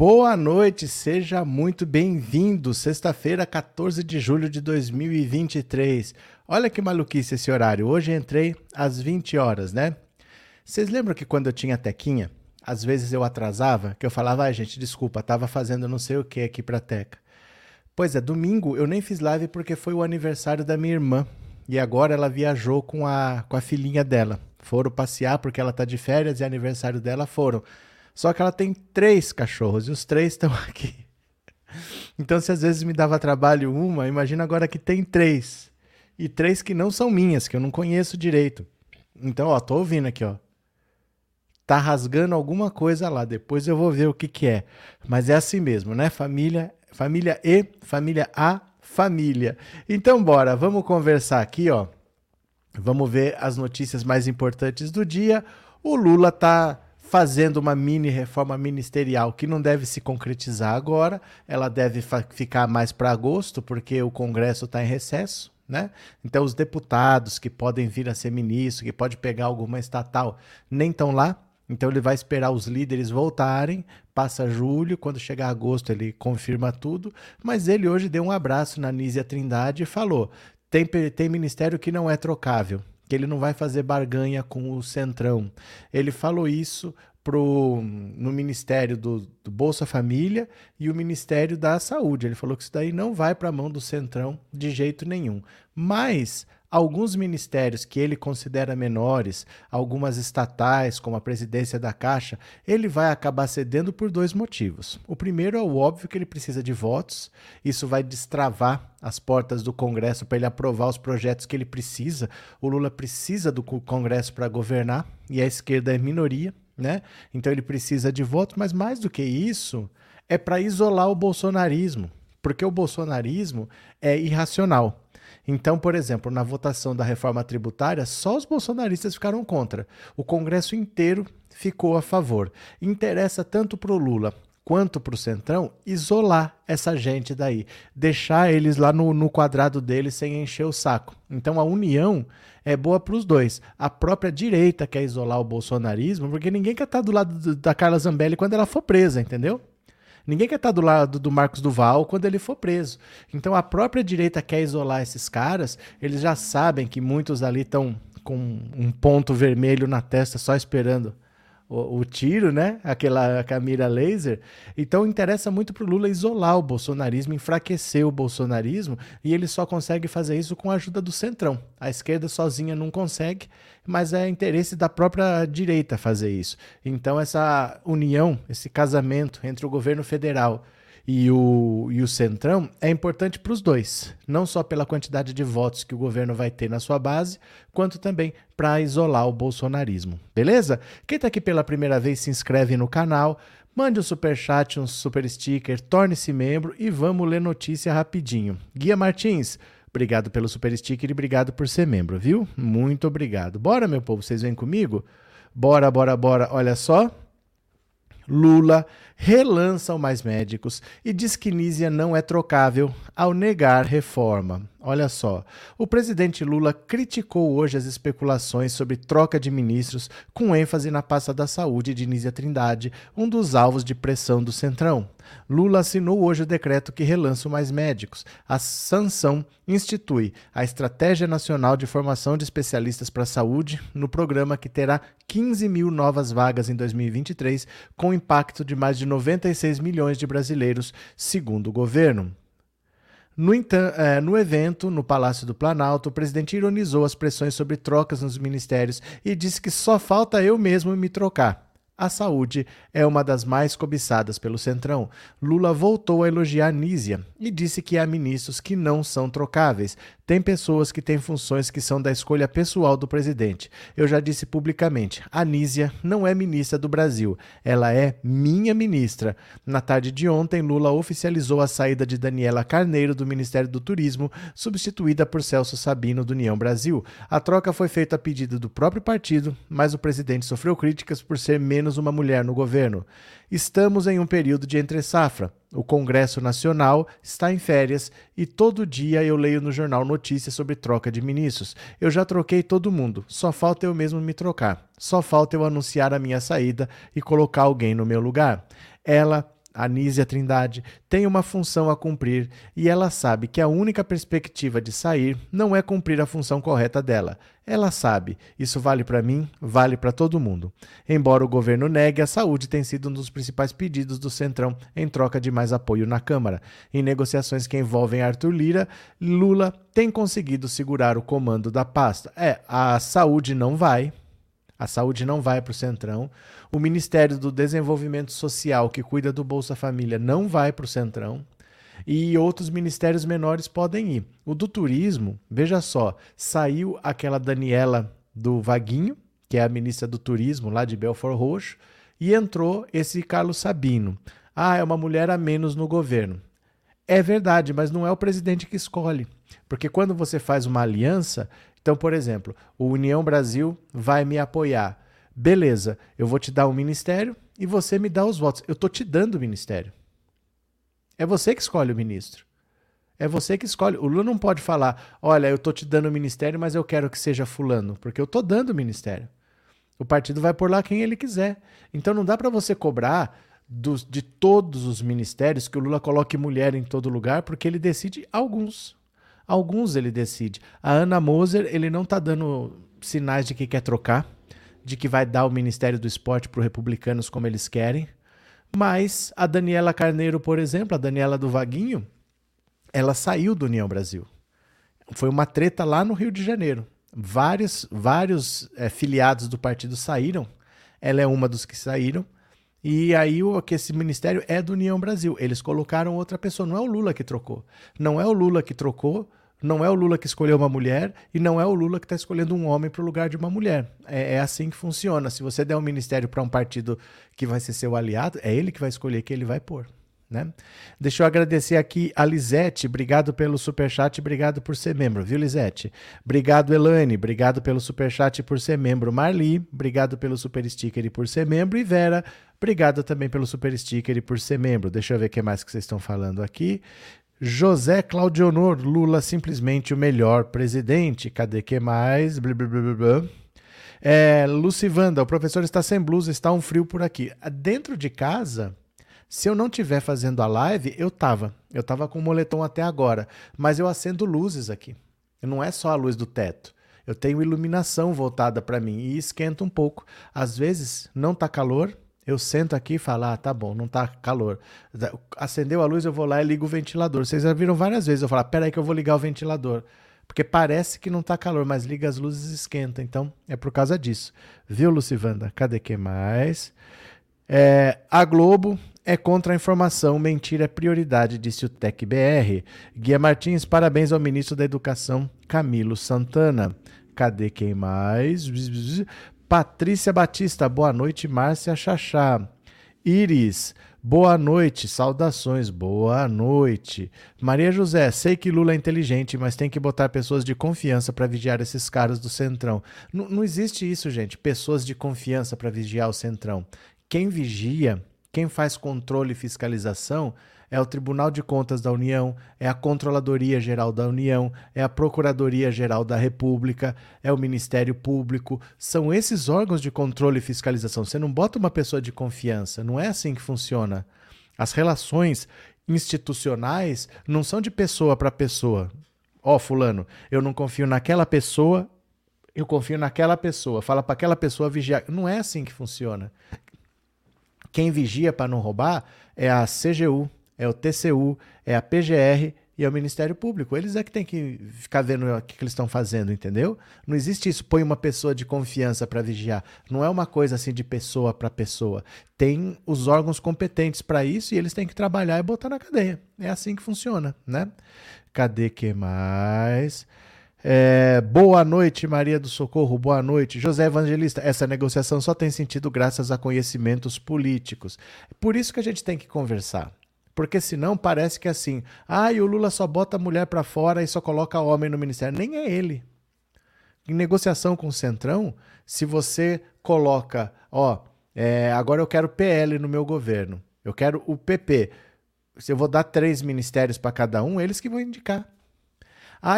Boa noite, seja muito bem-vindo. Sexta-feira, 14 de julho de 2023. Olha que maluquice esse horário. Hoje entrei às 20 horas, né? Vocês lembram que quando eu tinha tequinha, às vezes eu atrasava, que eu falava, ai gente, desculpa, tava fazendo não sei o que aqui pra teca. Pois é, domingo eu nem fiz live porque foi o aniversário da minha irmã. E agora ela viajou com a, com a filhinha dela. Foram passear porque ela tá de férias e aniversário dela foram. Só que ela tem três cachorros e os três estão aqui. Então, se às vezes me dava trabalho uma, imagina agora que tem três. E três que não são minhas, que eu não conheço direito. Então, ó, tô ouvindo aqui, ó. Tá rasgando alguma coisa lá, depois eu vou ver o que que é. Mas é assim mesmo, né? Família, família E, família A, família. Então, bora, vamos conversar aqui, ó. Vamos ver as notícias mais importantes do dia. O Lula tá fazendo uma mini reforma ministerial que não deve se concretizar agora, ela deve ficar mais para agosto, porque o Congresso está em recesso. Né? Então, os deputados que podem vir a ser ministro, que pode pegar alguma estatal, nem estão lá. Então, ele vai esperar os líderes voltarem. Passa julho, quando chegar agosto, ele confirma tudo. Mas ele hoje deu um abraço na Nízia Trindade e falou: tem, tem ministério que não é trocável que ele não vai fazer barganha com o Centrão. Ele falou isso pro, no Ministério do, do, Bolsa Família e o Ministério da Saúde. Ele falou que isso daí não vai para a mão do Centrão de jeito nenhum. Mas alguns ministérios que ele considera menores, algumas estatais, como a presidência da Caixa, ele vai acabar cedendo por dois motivos. O primeiro é o óbvio que ele precisa de votos, isso vai destravar as portas do Congresso para ele aprovar os projetos que ele precisa. O Lula precisa do Congresso para governar e a esquerda é minoria, né? Então ele precisa de votos, mas mais do que isso, é para isolar o bolsonarismo, porque o bolsonarismo é irracional. Então, por exemplo, na votação da reforma tributária, só os bolsonaristas ficaram contra. O Congresso inteiro ficou a favor. Interessa tanto para o Lula quanto para o Centrão isolar essa gente daí, deixar eles lá no, no quadrado deles sem encher o saco. Então a união é boa para os dois. A própria direita quer isolar o bolsonarismo, porque ninguém quer estar do lado da Carla Zambelli quando ela for presa, entendeu? Ninguém quer estar do lado do Marcos Duval quando ele for preso. Então a própria direita quer isolar esses caras, eles já sabem que muitos ali estão com um ponto vermelho na testa só esperando o, o, tiro, né? Aquela camira laser. Então interessa muito para o Lula isolar o bolsonarismo, enfraquecer o bolsonarismo, e ele só consegue fazer isso com a ajuda do centrão. A esquerda sozinha não consegue, mas é interesse da própria direita fazer isso. Então essa união, esse casamento entre o governo federal e o, e o Centrão é importante para os dois, não só pela quantidade de votos que o governo vai ter na sua base, quanto também para isolar o bolsonarismo. Beleza? Quem está aqui pela primeira vez se inscreve no canal, mande um super chat, um super sticker, torne-se membro e vamos ler notícia rapidinho. Guia Martins, obrigado pelo super sticker e obrigado por ser membro, viu? Muito obrigado. Bora, meu povo, vocês vêm comigo? Bora, bora, bora. Olha só. Lula relança o Mais Médicos e diz que Nízia não é trocável ao negar reforma. Olha só, o presidente Lula criticou hoje as especulações sobre troca de ministros, com ênfase na pasta da saúde de Nízia Trindade, um dos alvos de pressão do Centrão. Lula assinou hoje o decreto que relança Mais Médicos. A sanção institui a Estratégia Nacional de Formação de Especialistas para a Saúde no programa que terá 15 mil novas vagas em 2023, com impacto de mais de 96 milhões de brasileiros, segundo o governo. No, é, no, evento, no Palácio do Planalto, o presidente ironizou as pressões sobre trocas nos ministérios e disse que só falta eu mesmo me trocar. A saúde é uma das mais cobiçadas pelo Centrão. Lula voltou a elogiar Nízia e disse que há ministros que não são trocáveis. Tem pessoas que têm funções que são da escolha pessoal do presidente. Eu já disse publicamente: a Nízia não é ministra do Brasil, ela é minha ministra. Na tarde de ontem, Lula oficializou a saída de Daniela Carneiro do Ministério do Turismo, substituída por Celso Sabino do União Brasil. A troca foi feita a pedido do próprio partido, mas o presidente sofreu críticas por ser menos menos uma mulher no governo. Estamos em um período de entre-safra. O Congresso Nacional está em férias e todo dia eu leio no jornal notícias sobre troca de ministros. Eu já troquei todo mundo, só falta eu mesmo me trocar. Só falta eu anunciar a minha saída e colocar alguém no meu lugar. Ela Anísia Trindade, tem uma função a cumprir e ela sabe que a única perspectiva de sair não é cumprir a função correta dela. Ela sabe, isso vale para mim, vale para todo mundo. Embora o governo negue, a saúde tem sido um dos principais pedidos do Centrão em troca de mais apoio na Câmara. Em negociações que envolvem Arthur Lira, Lula tem conseguido segurar o comando da pasta. É, a saúde não vai, a saúde não vai para o Centrão. O Ministério do Desenvolvimento Social, que cuida do Bolsa Família, não vai para o Centrão. E outros ministérios menores podem ir. O do turismo, veja só, saiu aquela Daniela do Vaguinho, que é a ministra do Turismo lá de Belfort Roxo, e entrou esse Carlos Sabino. Ah, é uma mulher a menos no governo. É verdade, mas não é o presidente que escolhe. Porque quando você faz uma aliança, então, por exemplo, o União Brasil vai me apoiar. Beleza, eu vou te dar o um ministério e você me dá os votos. Eu estou te dando o ministério. É você que escolhe o ministro. É você que escolhe. O Lula não pode falar: olha, eu estou te dando o ministério, mas eu quero que seja Fulano, porque eu estou dando o ministério. O partido vai por lá quem ele quiser. Então não dá para você cobrar dos, de todos os ministérios que o Lula coloque mulher em todo lugar, porque ele decide alguns. Alguns ele decide. A Ana Moser, ele não está dando sinais de que quer trocar, de que vai dar o Ministério do Esporte para os republicanos como eles querem. Mas a Daniela Carneiro, por exemplo, a Daniela do Vaguinho, ela saiu do União Brasil. Foi uma treta lá no Rio de Janeiro. Vários, vários é, filiados do partido saíram. Ela é uma dos que saíram. E aí o que esse ministério é do União Brasil. Eles colocaram outra pessoa. Não é o Lula que trocou. Não é o Lula que trocou não é o Lula que escolheu uma mulher e não é o Lula que está escolhendo um homem para o lugar de uma mulher. É, é, assim que funciona. Se você der um ministério para um partido que vai ser seu aliado, é ele que vai escolher quem ele vai pôr. Né? Deixa eu agradecer aqui a Lisete, obrigado pelo superchat, obrigado por ser membro, viu Lisete? Obrigado Elane, obrigado pelo superchat e por ser membro. Marli, obrigado pelo super sticker e por ser membro. E Vera, obrigado também pelo super sticker e por ser membro. Deixa eu ver o que mais que vocês estão falando aqui. José Claudionor, Lula simplesmente o melhor presidente. Cadê que mais? Blá, blá, blá, blá. É, Lucivanda, o professor está sem blusa, está um frio por aqui. Dentro de casa, se eu não estiver fazendo a live, eu tava. Eu tava com o moletom até agora. Mas eu acendo luzes aqui. Não é só a luz do teto. Eu tenho iluminação voltada para mim e esquenta um pouco. Às vezes não tá calor, eu sento aqui e falo, ah, tá bom, não tá calor. Acendeu a luz, eu vou lá e ligo o ventilador. Vocês já viram várias vezes eu falar, peraí que eu vou ligar o ventilador. Porque parece que não tá calor, mas liga as luzes e esquenta. Então, é por causa disso. Viu, Lucivanda? Cadê que mais? É, a Globo é contra a informação, mentira é prioridade, disse o TecBR. Guia Martins, parabéns ao ministro da Educação, Camilo Santana. Cadê quem mais? Patrícia Batista, boa noite. Márcia Chachá. Iris, boa noite. Saudações, boa noite. Maria José, sei que Lula é inteligente, mas tem que botar pessoas de confiança para vigiar esses caras do Centrão. N não existe isso, gente. Pessoas de confiança para vigiar o Centrão. Quem vigia, quem faz controle e fiscalização é o Tribunal de Contas da União, é a Controladoria Geral da União, é a Procuradoria Geral da República, é o Ministério Público. São esses órgãos de controle e fiscalização. Você não bota uma pessoa de confiança, não é assim que funciona. As relações institucionais não são de pessoa para pessoa. Ó, oh, fulano, eu não confio naquela pessoa, eu confio naquela pessoa. Fala para aquela pessoa vigiar. Não é assim que funciona. Quem vigia para não roubar é a CGU, é o TCU, é a PGR e é o Ministério Público. Eles é que tem que ficar vendo o que, eles estão fazendo, entendeu? Não existe isso, põe uma pessoa de confiança para vigiar. Não é uma coisa assim de pessoa para pessoa. Tem os órgãos competentes para isso e eles têm que trabalhar e botar na cadeia. É assim que funciona, né? Cadê que mais? É, boa noite, Maria do Socorro. Boa noite, José Evangelista. Essa negociação só tem sentido graças a conhecimentos políticos. Por isso que a gente tem que conversar. Porque senão parece que é assim, ah, e o Lula só bota mulher para fora e só coloca homem no ministério. Nem é ele. Em negociação com o Centrão, se você coloca, ó, é, agora eu quero PL no meu governo, eu quero o PP. Se eu vou dar três ministérios para cada um, eles que vão indicar. Ah,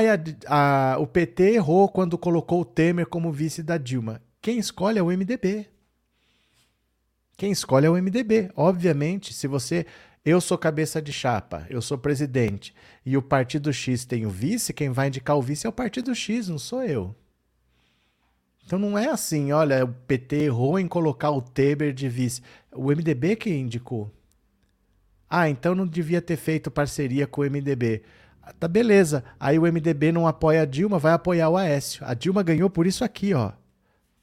a, a, o PT errou quando colocou o Temer como vice da Dilma. Quem escolhe é o MDB. Quem escolhe é o MDB. Obviamente, se você eu sou cabeça de chapa, eu sou presidente, e o partido X tem o vice, quem vai indicar o vice é o partido X, não sou eu. Então não é assim, olha, o PT errou em colocar o Teber de vice. O MDB que indicou. Ah, então não devia ter feito parceria com o MDB. Tá beleza. Aí o MDB não apoia a Dilma, vai apoiar o Aécio. A Dilma ganhou por isso aqui, ó.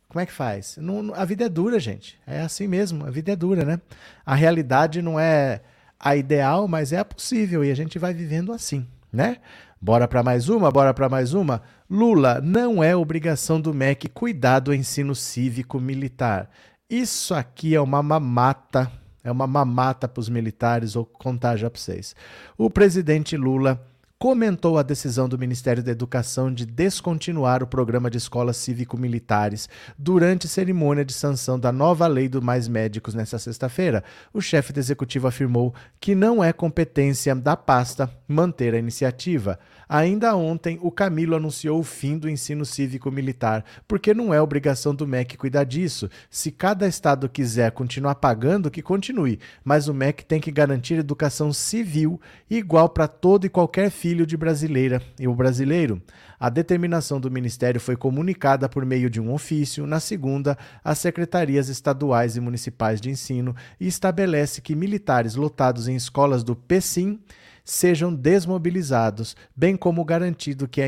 Como é que faz? Não, a vida é dura, gente. É assim mesmo, a vida é dura, né? A realidade não é a ideal, mas é a possível e a gente vai vivendo assim, né? Bora para mais uma, bora para mais uma. Lula, não é obrigação do MEC cuidar do ensino cívico militar. Isso aqui é uma mamata, é uma mamata para os militares, vou contar já para vocês. O presidente Lula comentou a decisão do Ministério da Educação de descontinuar o programa de escolas cívico-militares durante cerimônia de sanção da nova lei do Mais Médicos nesta sexta-feira. O chefe do executivo afirmou que não é competência da pasta manter a iniciativa. Ainda ontem, o Camilo anunciou o fim do ensino cívico-militar, porque não é obrigação do MEC cuidar disso. Se cada estado quiser continuar pagando, que continue, mas o MEC tem que garantir educação civil igual para todo e qualquer filho filho de brasileira e o brasileiro. A determinação do Ministério foi comunicada por meio de um ofício, na segunda, às secretarias estaduais e municipais de ensino e estabelece que militares lotados em escolas do PSIM sejam desmobilizados, bem como garantido que a,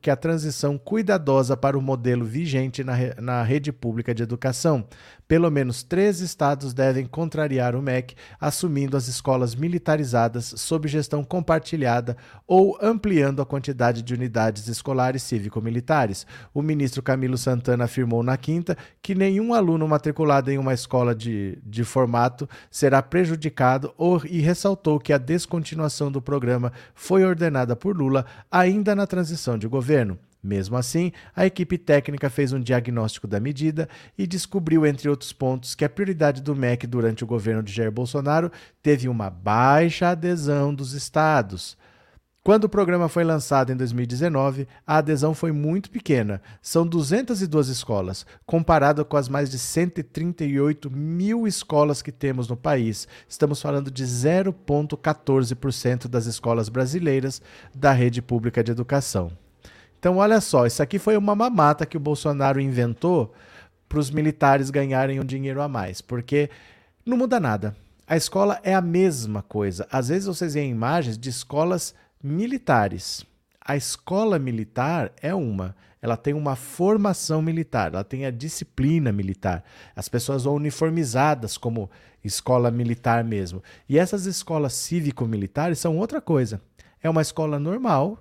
que a transição cuidadosa para o modelo vigente na, re na rede pública de educação. Pelo menos três estados devem contrariar o MEC, assumindo as escolas militarizadas sob gestão compartilhada ou ampliando a quantidade de unidades escolares cívico-militares. O ministro Camilo Santana afirmou na quinta que nenhum aluno matriculado em uma escola de, de formato será prejudicado ou, e ressaltou que a descontinuação do programa foi ordenada por Lula ainda na transição de governo. Mesmo assim, a equipe técnica fez um diagnóstico da medida e descobriu, entre outros pontos, que a prioridade do MEC durante o governo de Jair Bolsonaro teve uma baixa adesão dos estados. Quando o programa foi lançado em 2019, a adesão foi muito pequena. São 202 escolas, comparado com as mais de 138 mil escolas que temos no país. Estamos falando de 0,14% das escolas brasileiras da rede pública de educação. Então, olha só, isso aqui foi uma mamata que o Bolsonaro inventou para os militares ganharem um dinheiro a mais, porque não muda nada. A escola é a mesma coisa. Às vezes vocês veem imagens de escolas militares. A escola militar é uma, ela tem uma formação militar, ela tem a disciplina militar. As pessoas vão uniformizadas como escola militar mesmo. E essas escolas cívico-militares são outra coisa. É uma escola normal,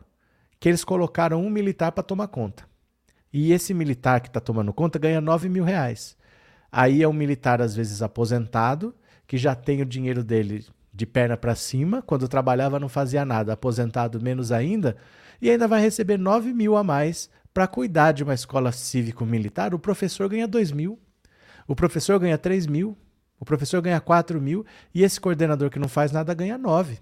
que eles colocaram um militar para tomar conta. E esse militar que está tomando conta ganha 9 mil reais. Aí é um militar, às vezes, aposentado, que já tem o dinheiro dele de perna para cima, quando trabalhava não fazia nada, aposentado menos ainda, e ainda vai receber 9 mil a mais para cuidar de uma escola cívico-militar. O professor ganha 2 mil, o professor ganha 3 mil, o professor ganha 4 mil, e esse coordenador que não faz nada ganha 9.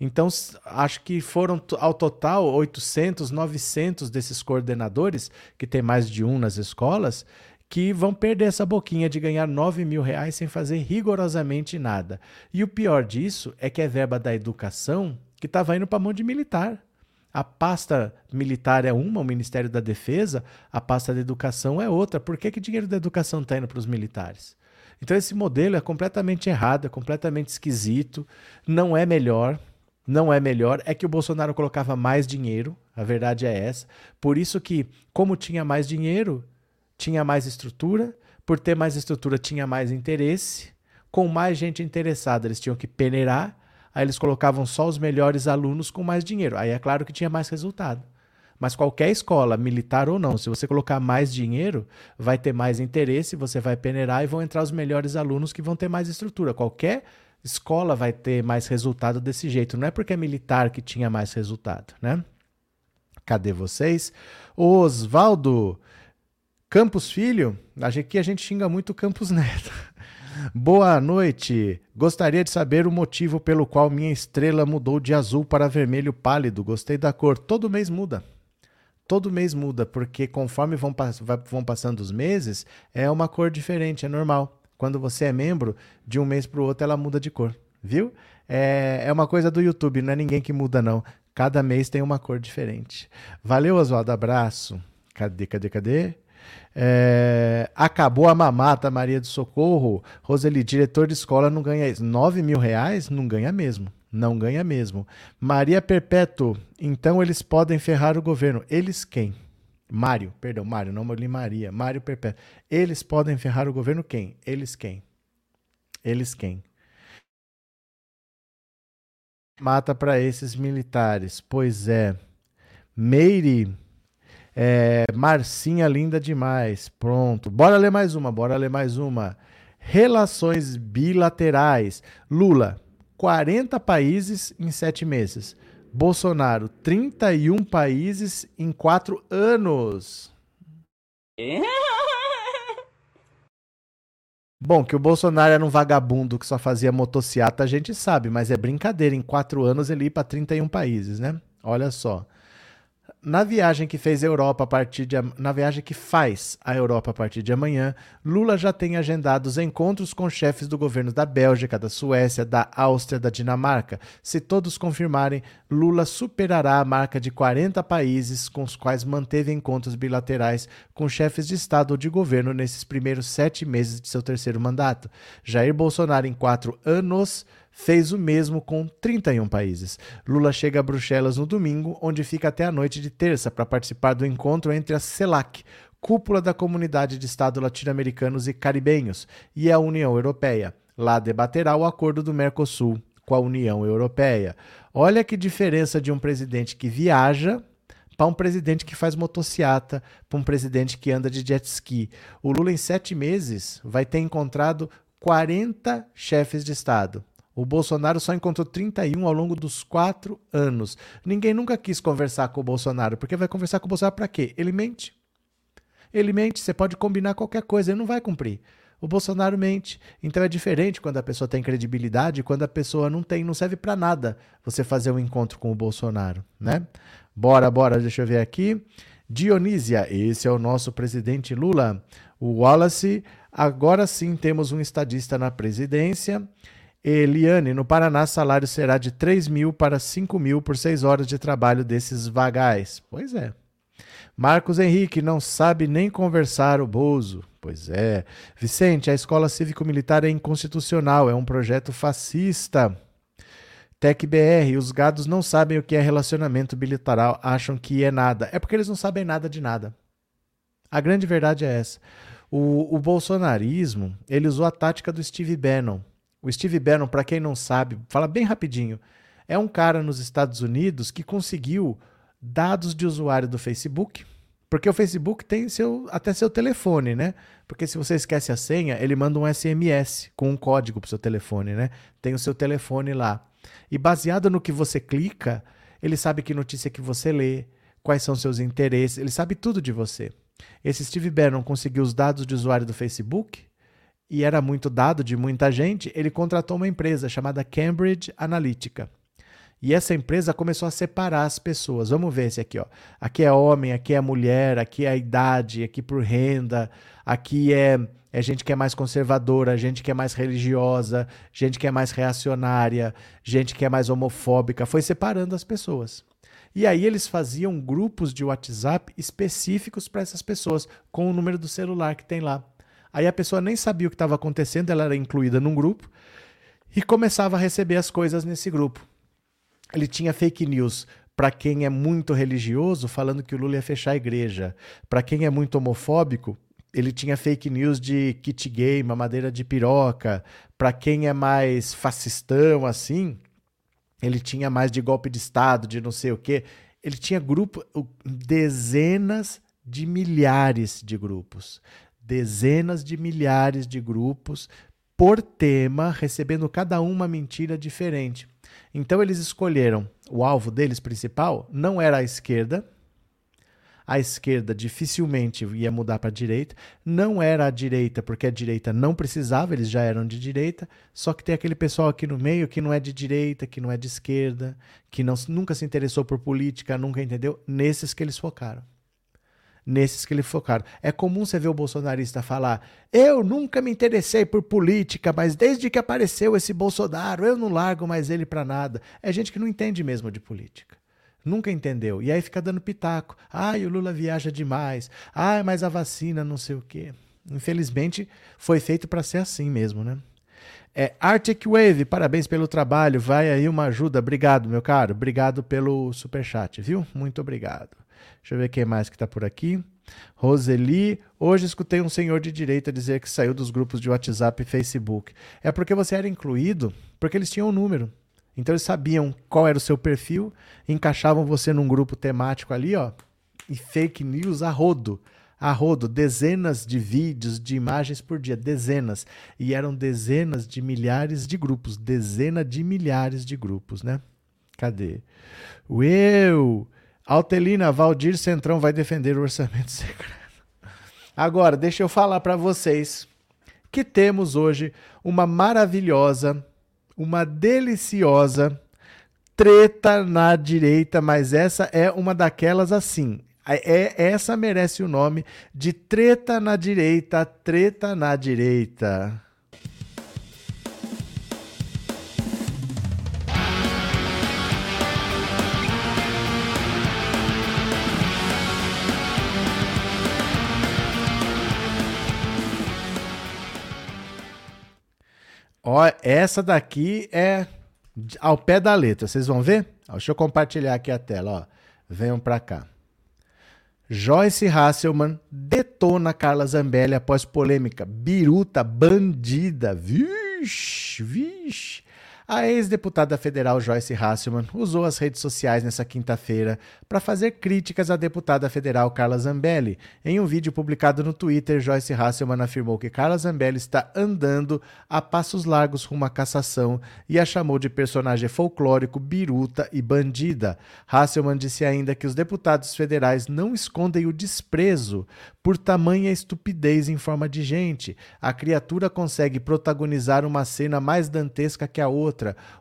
Então, acho que foram ao total 800, 900 desses coordenadores, que tem mais de um nas escolas, que vão perder essa boquinha de ganhar 9 mil reais sem fazer rigorosamente nada. E o pior disso é que é verba da educação que estava indo para a mão de militar. A pasta militar é uma, o Ministério da Defesa, a pasta da educação é outra. Por que, que dinheiro da educação está indo para os militares? Então, esse modelo é completamente errado, é completamente esquisito, não é melhor não é melhor, é que o Bolsonaro colocava mais dinheiro, a verdade é essa. Por isso que, como tinha mais dinheiro, tinha mais estrutura, por ter mais estrutura tinha mais interesse, com mais gente interessada eles tinham que peneirar, aí eles colocavam só os melhores alunos com mais dinheiro. Aí é claro que tinha mais resultado. Mas qualquer escola, militar ou não, se você colocar mais dinheiro, vai ter mais interesse, você vai peneirar e vão entrar os melhores alunos que vão ter mais estrutura. Qualquer escola vai ter mais resultado desse jeito. Não é porque é militar que tinha mais resultado, né? Cadê vocês? Osvaldo Campos Filho, aqui a gente xinga muito Campos Neto. Boa noite. Gostaria de saber o motivo pelo qual minha estrela mudou de azul para vermelho pálido. Gostei da cor. Todo mês muda. Todo mês muda, porque conforme vão, vão passando os meses, é uma cor diferente, é normal. Quando você é membro, de um mês para o outro ela muda de cor. viu? É, é uma coisa do YouTube, não é ninguém que muda, não. Cada mês tem uma cor diferente. Valeu, Oswaldo. Abraço. Cadê, cadê, cadê? É, acabou a mamata, Maria do Socorro. Roseli, diretor de escola não ganha isso. 9 mil reais? Não ganha mesmo. Não ganha mesmo. Maria Perpétuo, então eles podem ferrar o governo. Eles quem? Mário, perdão, Mário, não li Maria. Mário Perpétuo. Eles podem ferrar o governo quem? Eles quem? Eles quem? Mata para esses militares. Pois é. Meire. É, Marcinha linda demais. Pronto. Bora ler mais uma, bora ler mais uma. Relações bilaterais. Lula, 40 países em 7 meses. Bolsonaro, 31 países em 4 anos. Bom, que o Bolsonaro era um vagabundo que só fazia motociata, a gente sabe, mas é brincadeira. Em quatro anos ele ir para 31 países, né? Olha só na viagem que fez Europa a partir de na viagem que faz a Europa a partir de amanhã, Lula já tem agendados encontros com chefes do governo da Bélgica, da Suécia, da Áustria, da Dinamarca. Se todos confirmarem, Lula superará a marca de 40 países com os quais manteve encontros bilaterais com chefes de Estado ou de governo nesses primeiros sete meses de seu terceiro mandato. Jair Bolsonaro, em quatro anos, fez o mesmo com 31 países. Lula chega a Bruxelas no domingo, onde fica até a noite de terça para participar do encontro entre a CELAC, cúpula da Comunidade de Estados Latino-Americanos e Caribenhos, e a União Europeia. Lá debaterá o acordo do Mercosul com a União Europeia. Olha que diferença de um presidente que viaja para um presidente que faz motociata, para um presidente que anda de jet ski. O Lula, em sete meses, vai ter encontrado 40 chefes de Estado. O Bolsonaro só encontrou 31 ao longo dos quatro anos. Ninguém nunca quis conversar com o Bolsonaro, porque vai conversar com o Bolsonaro para quê? Ele mente. Ele mente, você pode combinar qualquer coisa, ele não vai cumprir. O Bolsonaro mente. Então é diferente quando a pessoa tem credibilidade, quando a pessoa não tem, não serve para nada você fazer um encontro com o Bolsonaro, né? Bora, bora, deixa eu ver aqui. Dionísia, esse é o nosso presidente Lula. O Wallace, agora sim temos um estadista na presidência. Eliane, no Paraná, salário será de 3 mil para 5 mil por seis horas de trabalho desses vagais. Pois é. Marcos Henrique não sabe nem conversar o Bozo. Pois é. Vicente, a escola cívico-militar é inconstitucional, é um projeto fascista. TecBR, os gados não sabem o que é relacionamento bilateral, acham que é nada. É porque eles não sabem nada de nada. A grande verdade é essa. O, o bolsonarismo, ele usou a tática do Steve Bannon o Steve Bannon, para quem não sabe, fala bem rapidinho. É um cara nos Estados Unidos que conseguiu dados de usuário do Facebook, porque o Facebook tem seu, até seu telefone, né? Porque se você esquece a senha, ele manda um SMS com um código para seu telefone, né? Tem o seu telefone lá. E baseado no que você clica, ele sabe que notícia que você lê, quais são seus interesses, ele sabe tudo de você. Esse Steve Bannon conseguiu os dados de usuário do Facebook e era muito dado de muita gente, ele contratou uma empresa chamada Cambridge Analytica. E essa empresa começou a separar as pessoas. Vamos ver esse aqui, ó. Aqui é homem, aqui é mulher, aqui é a idade, aqui por renda, aqui é, é gente que é mais conservadora, gente que é mais religiosa, gente que é mais reacionária, gente que é mais homofóbica. Foi separando as pessoas. E aí eles faziam grupos de WhatsApp específicos para essas pessoas, com o número do celular que tem lá. Aí a pessoa nem sabia o que estava acontecendo, ela era incluída num grupo e começava a receber as coisas nesse grupo. Ele tinha fake news para quem é muito religioso, falando que o Lula ia fechar a igreja. Para quem é muito homofóbico, ele tinha fake news de kit gay, mamadeira de piroca. Para quem é mais fascistão assim, ele tinha mais de golpe de estado, de não sei o quê. Ele tinha grupo, dezenas de milhares de grupos dezenas de milhares de grupos por tema, recebendo cada um uma mentira diferente. Então eles escolheram o alvo deles principal não era a esquerda. A esquerda dificilmente ia mudar para a direita, não era a direita, porque a direita não precisava, eles já eram de direita, só que tem aquele pessoal aqui no meio que não é de direita, que não é de esquerda, que não, nunca se interessou por política, nunca entendeu, nesses que eles focaram. Nesses que ele focaram. É comum você ver o bolsonarista falar: eu nunca me interessei por política, mas desde que apareceu esse Bolsonaro, eu não largo mais ele para nada. É gente que não entende mesmo de política. Nunca entendeu. E aí fica dando pitaco. Ai, o Lula viaja demais. Ai, mas a vacina não sei o quê. Infelizmente, foi feito para ser assim mesmo, né? É, Arctic Wave, parabéns pelo trabalho. Vai aí uma ajuda. Obrigado, meu caro. Obrigado pelo superchat, viu? Muito obrigado. Deixa eu ver quem mais que está por aqui. Roseli, hoje escutei um senhor de direita dizer que saiu dos grupos de WhatsApp e Facebook. É porque você era incluído, porque eles tinham um número. Então eles sabiam qual era o seu perfil, encaixavam você num grupo temático ali, ó, e fake news a rodo a rodo, dezenas de vídeos, de imagens por dia, dezenas. E eram dezenas de milhares de grupos, dezenas de milhares de grupos, né? Cadê? Eu! Altelina, Valdir Centrão vai defender o orçamento secreto. Agora, deixa eu falar para vocês que temos hoje uma maravilhosa, uma deliciosa treta na direita, mas essa é uma daquelas assim. É, essa merece o nome de treta na direita, treta na direita. Ó, essa daqui é ao pé da letra. Vocês vão ver? Ó, deixa eu compartilhar aqui a tela. Ó. Venham para cá. Joyce Hasselman detona Carla Zambelli após polêmica. Biruta bandida. Vixe, vixe. A ex-deputada federal Joyce Hasselman usou as redes sociais nesta quinta-feira para fazer críticas à deputada federal Carla Zambelli. Em um vídeo publicado no Twitter, Joyce Hasselman afirmou que Carla Zambelli está andando a passos largos rumo à cassação e a chamou de personagem folclórico, biruta e bandida. Hasselman disse ainda que os deputados federais não escondem o desprezo por tamanha estupidez em forma de gente. A criatura consegue protagonizar uma cena mais dantesca que a outra.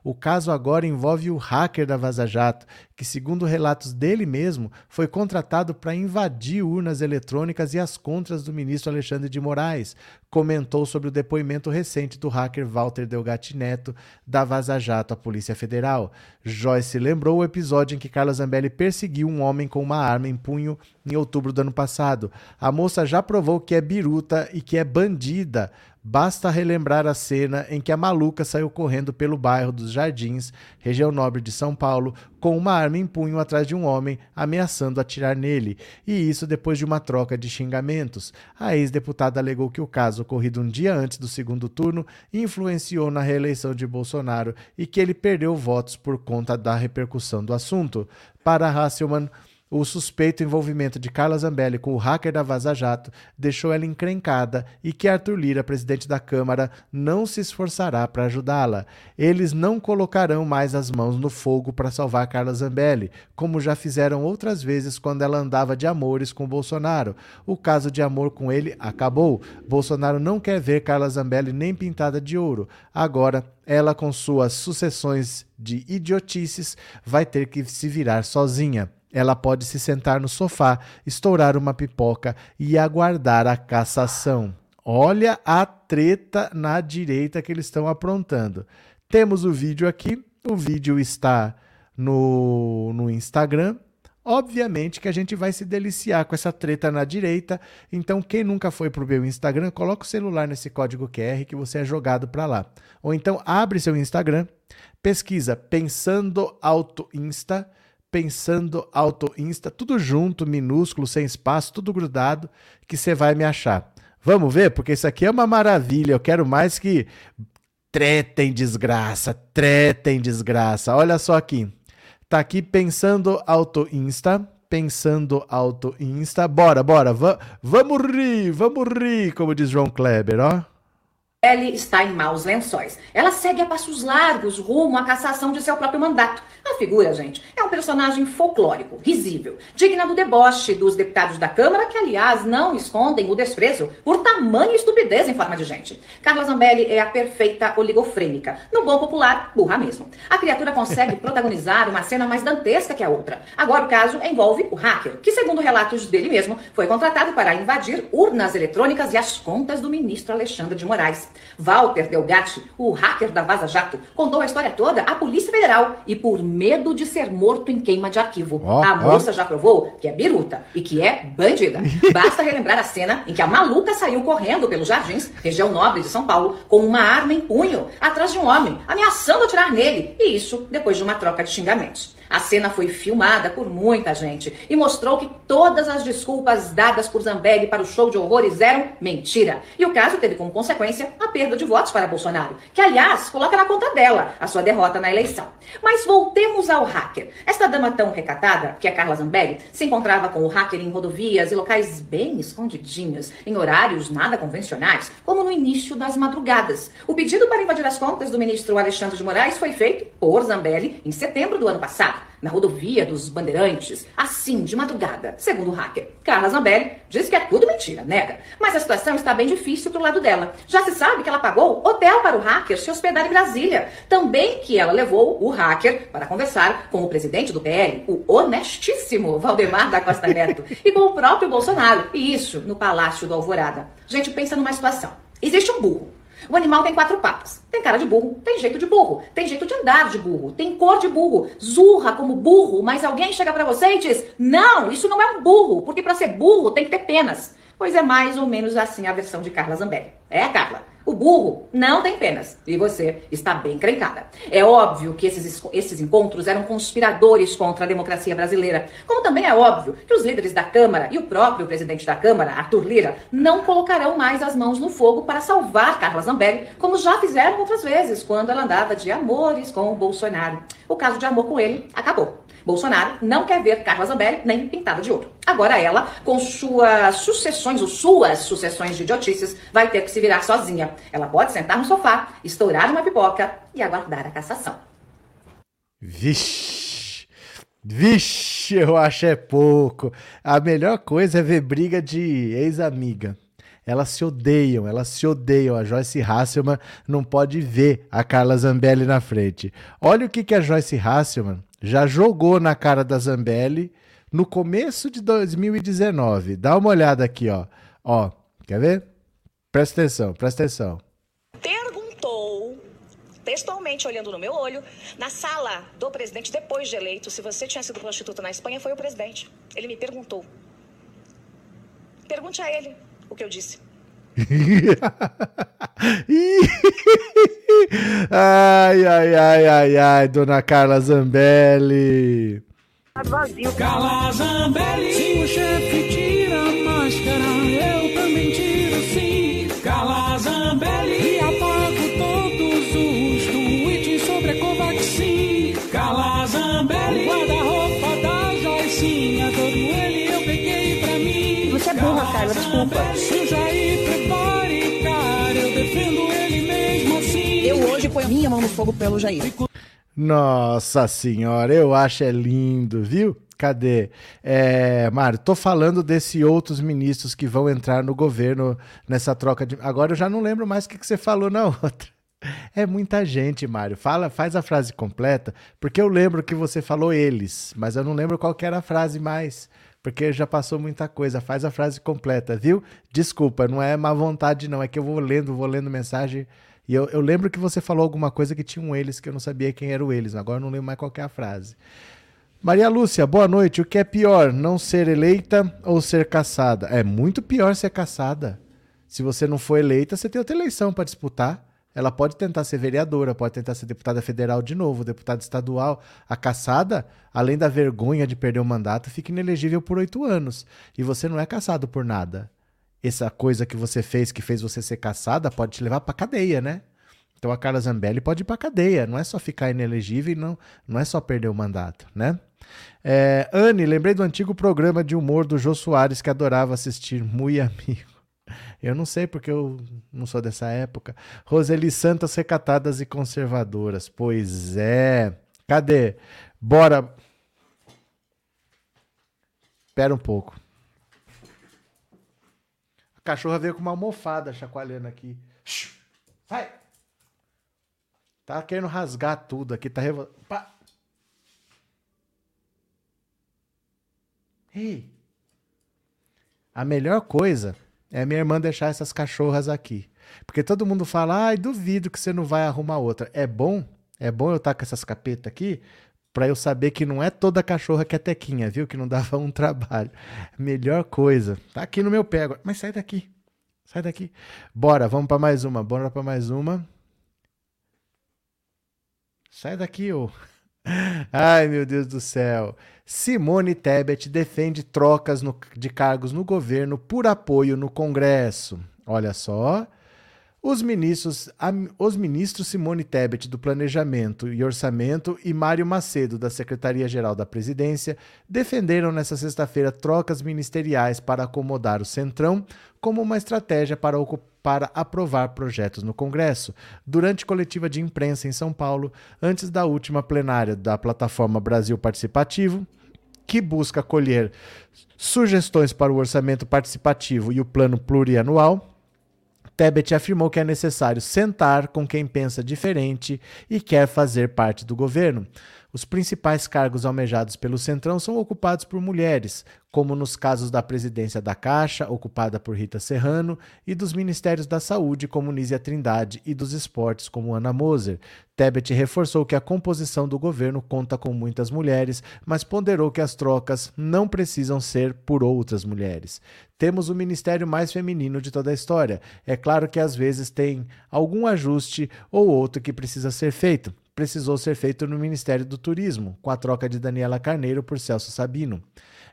O caso agora envolve o hacker da Vaza Jato, que, segundo relatos dele mesmo, foi contratado para invadir urnas eletrônicas e as contras do ministro Alexandre de Moraes. Comentou sobre o depoimento recente do hacker Walter Delgatti Neto da Vaza Jato à Polícia Federal. Joyce lembrou o episódio em que Carla Zambelli perseguiu um homem com uma arma em punho em outubro do ano passado. A moça já provou que é biruta e que é bandida. Basta relembrar a cena em que a maluca saiu correndo pelo bairro dos Jardins, região nobre de São Paulo, com uma arma em punho atrás de um homem, ameaçando atirar nele, e isso depois de uma troca de xingamentos. A ex-deputada alegou que o caso, ocorrido um dia antes do segundo turno, influenciou na reeleição de Bolsonaro e que ele perdeu votos por conta da repercussão do assunto. Para Hasselmann, o suspeito envolvimento de Carla Zambelli com o hacker da Vaza Jato deixou ela encrencada e que Arthur Lira, presidente da Câmara, não se esforçará para ajudá-la. Eles não colocarão mais as mãos no fogo para salvar Carla Zambelli, como já fizeram outras vezes quando ela andava de amores com Bolsonaro. O caso de amor com ele acabou. Bolsonaro não quer ver Carla Zambelli nem pintada de ouro. Agora, ela, com suas sucessões de idiotices, vai ter que se virar sozinha. Ela pode se sentar no sofá, estourar uma pipoca e aguardar a cassação. Olha a treta na direita que eles estão aprontando. Temos o vídeo aqui, o vídeo está no, no Instagram. Obviamente que a gente vai se deliciar com essa treta na direita. Então, quem nunca foi para o meu Instagram, coloca o celular nesse código QR que você é jogado para lá. Ou então abre seu Instagram, pesquisa Pensando Auto Insta Pensando Auto Insta, tudo junto, minúsculo, sem espaço, tudo grudado, que você vai me achar. Vamos ver? Porque isso aqui é uma maravilha. Eu quero mais que tretem desgraça, tretem desgraça. Olha só aqui. Tá aqui Pensando Auto Insta, Pensando Auto Insta. Bora, bora, va vamos rir, vamos rir, como diz João Kleber, ó. Zambelli está em maus lençóis. Ela segue a passos largos rumo à cassação de seu próprio mandato. A figura, gente, é um personagem folclórico, risível, digna do deboche dos deputados da Câmara, que, aliás, não escondem o desprezo por tamanha estupidez em forma de gente. Carla Zambelli é a perfeita oligofrênica. No bom popular, burra mesmo. A criatura consegue protagonizar uma cena mais dantesca que a outra. Agora o caso envolve o hacker, que, segundo relatos dele mesmo, foi contratado para invadir urnas eletrônicas e as contas do ministro Alexandre de Moraes. Walter Delgatti, o hacker da Vaza Jato, contou a história toda à Polícia Federal e, por medo de ser morto em queima de arquivo, oh, a moça oh. já provou que é biruta e que é bandida. Basta relembrar a cena em que a maluca saiu correndo pelos jardins, região nobre de São Paulo, com uma arma em punho, atrás de um homem, ameaçando atirar nele. E isso depois de uma troca de xingamentos. A cena foi filmada por muita gente e mostrou que todas as desculpas dadas por Zambelli para o show de horrores eram mentira. E o caso teve como consequência a perda de votos para Bolsonaro, que, aliás, coloca na conta dela a sua derrota na eleição. Mas voltemos ao hacker. Esta dama tão recatada, que é Carla Zambelli, se encontrava com o hacker em rodovias e locais bem escondidinhos, em horários nada convencionais, como no início das madrugadas. O pedido para invadir as contas do ministro Alexandre de Moraes foi feito por Zambelli em setembro do ano passado na rodovia dos Bandeirantes, assim, de madrugada, segundo o hacker. Carla Zambelli diz que é tudo mentira, nega. Mas a situação está bem difícil pro lado dela. Já se sabe que ela pagou hotel para o hacker se hospedar em Brasília. Também que ela levou o hacker para conversar com o presidente do PL, o honestíssimo Valdemar da Costa Neto, e com o próprio Bolsonaro. E isso no Palácio do Alvorada. Gente, pensa numa situação. Existe um burro o animal tem quatro patas. Tem cara de burro, tem jeito de burro, tem jeito de andar de burro, tem cor de burro, zurra como burro, mas alguém chega para você e diz: "Não, isso não é um burro, porque para ser burro tem que ter penas". Pois é mais ou menos assim a versão de Carla Zambelli. É, Carla. O burro não tem penas e você está bem crencada. É óbvio que esses, esses encontros eram conspiradores contra a democracia brasileira, como também é óbvio que os líderes da Câmara e o próprio presidente da Câmara, Arthur Lira, não colocarão mais as mãos no fogo para salvar Carla Zambelli, como já fizeram outras vezes, quando ela andava de amores com o Bolsonaro. O caso de amor com ele acabou. Bolsonaro não quer ver Carla Zambelli nem pintada de ouro. Agora ela, com suas sucessões ou suas sucessões de idiotices, vai ter que se virar sozinha. Ela pode sentar no sofá, estourar uma pipoca e aguardar a cassação. Vixe! Vixe, eu acho é pouco. A melhor coisa é ver briga de ex-amiga. Elas se odeiam, elas se odeiam. A Joyce Hasselman não pode ver a Carla Zambelli na frente. Olha o que, que a Joyce Hasselman já jogou na cara da Zambelli no começo de 2019. Dá uma olhada aqui, ó. Ó, quer ver? Presta atenção, presta atenção. Perguntou, textualmente olhando no meu olho, na sala do presidente, depois de eleito, se você tinha sido prostituta na Espanha, foi o presidente. Ele me perguntou. Pergunte a ele o que eu disse. ai, ai, ai, ai, ai, dona Carla Zambelli. Vazio. Carla Zambelli. Se o chefe tira a máscara, eu também tiro sim. Carla Zambelli. E apago todos os tweets sobre a Covaxin. Carla Zambelli. O guarda-roupa da Joicinha, todo ele eu peguei pra mim. Você é burra, Carla, desculpa. Põe minha mão no fogo pelo Jair. Nossa senhora, eu acho é lindo, viu? Cadê? É, Mário, tô falando desse outros ministros que vão entrar no governo nessa troca de. Agora eu já não lembro mais o que, que você falou na outra. É muita gente, Mário. Fala, faz a frase completa, porque eu lembro que você falou eles, mas eu não lembro qual era a frase mais, porque já passou muita coisa. Faz a frase completa, viu? Desculpa, não é má vontade, não. É que eu vou lendo, vou lendo mensagem e eu, eu, lembro que você falou alguma coisa que tinha um eles que eu não sabia quem era o eles, agora eu não lembro mais qual é a frase. Maria Lúcia, boa noite. O que é pior, não ser eleita ou ser caçada? É muito pior ser caçada. Se você não for eleita, você tem outra eleição para disputar. Ela pode tentar ser vereadora, pode tentar ser deputada federal de novo, deputada estadual. A caçada, além da vergonha de perder o mandato, fica inelegível por oito anos. E você não é caçado por nada essa coisa que você fez que fez você ser caçada pode te levar para cadeia, né? Então a Carla Zambelli pode ir para cadeia, não é só ficar inelegível e não, não é só perder o mandato, né? É, Anne, lembrei do antigo programa de humor do Jô Soares que adorava assistir, muito amigo. Eu não sei porque eu não sou dessa época. Roseli Santas recatadas e conservadoras. Pois é. Cadê? Bora. Espera um pouco. A cachorra veio com uma almofada chacoalhando aqui. Sai! Tá querendo rasgar tudo aqui, tá revol... Pá. Ei! A melhor coisa é minha irmã deixar essas cachorras aqui. Porque todo mundo fala, ai, duvido que você não vai arrumar outra. É bom, é bom eu estar com essas capetas aqui, pra eu saber que não é toda cachorra que é tequinha, viu? Que não dava um trabalho. Melhor coisa. Tá aqui no meu pé agora. Mas sai daqui. Sai daqui. Bora, vamos pra mais uma. Bora pra mais uma. Sai daqui, ô. Ai, meu Deus do céu. Simone Tebet defende trocas no- de cargos no governo por apoio no Congresso. Olha só. Os ministros, os ministros Simone Tebet do Planejamento e Orçamento e Mário Macedo da Secretaria-Geral da Presidência defenderam nesta sexta-feira trocas ministeriais para acomodar o Centrão como uma estratégia para, para aprovar projetos no Congresso, durante coletiva de imprensa em São Paulo, antes da última plenária da plataforma Brasil Participativo, que busca colher sugestões para o orçamento participativo e o plano plurianual. Tebet afirmou que é necessário sentar com quem pensa diferente e quer fazer parte do governo. Os principais cargos almejados pelo Centrão são ocupados por mulheres, como nos casos da presidência da Caixa, ocupada por Rita Serrano, e dos ministérios da Saúde, como Nízia Trindade, e dos esportes, como Ana Moser. Tebet reforçou que a composição do governo conta com muitas mulheres, mas ponderou que as trocas não precisam ser por outras mulheres. Temos o ministério mais feminino de toda a história. É claro que às vezes tem algum ajuste ou outro que precisa ser feito. Precisou ser feito no Ministério do Turismo, com a troca de Daniela Carneiro por Celso Sabino.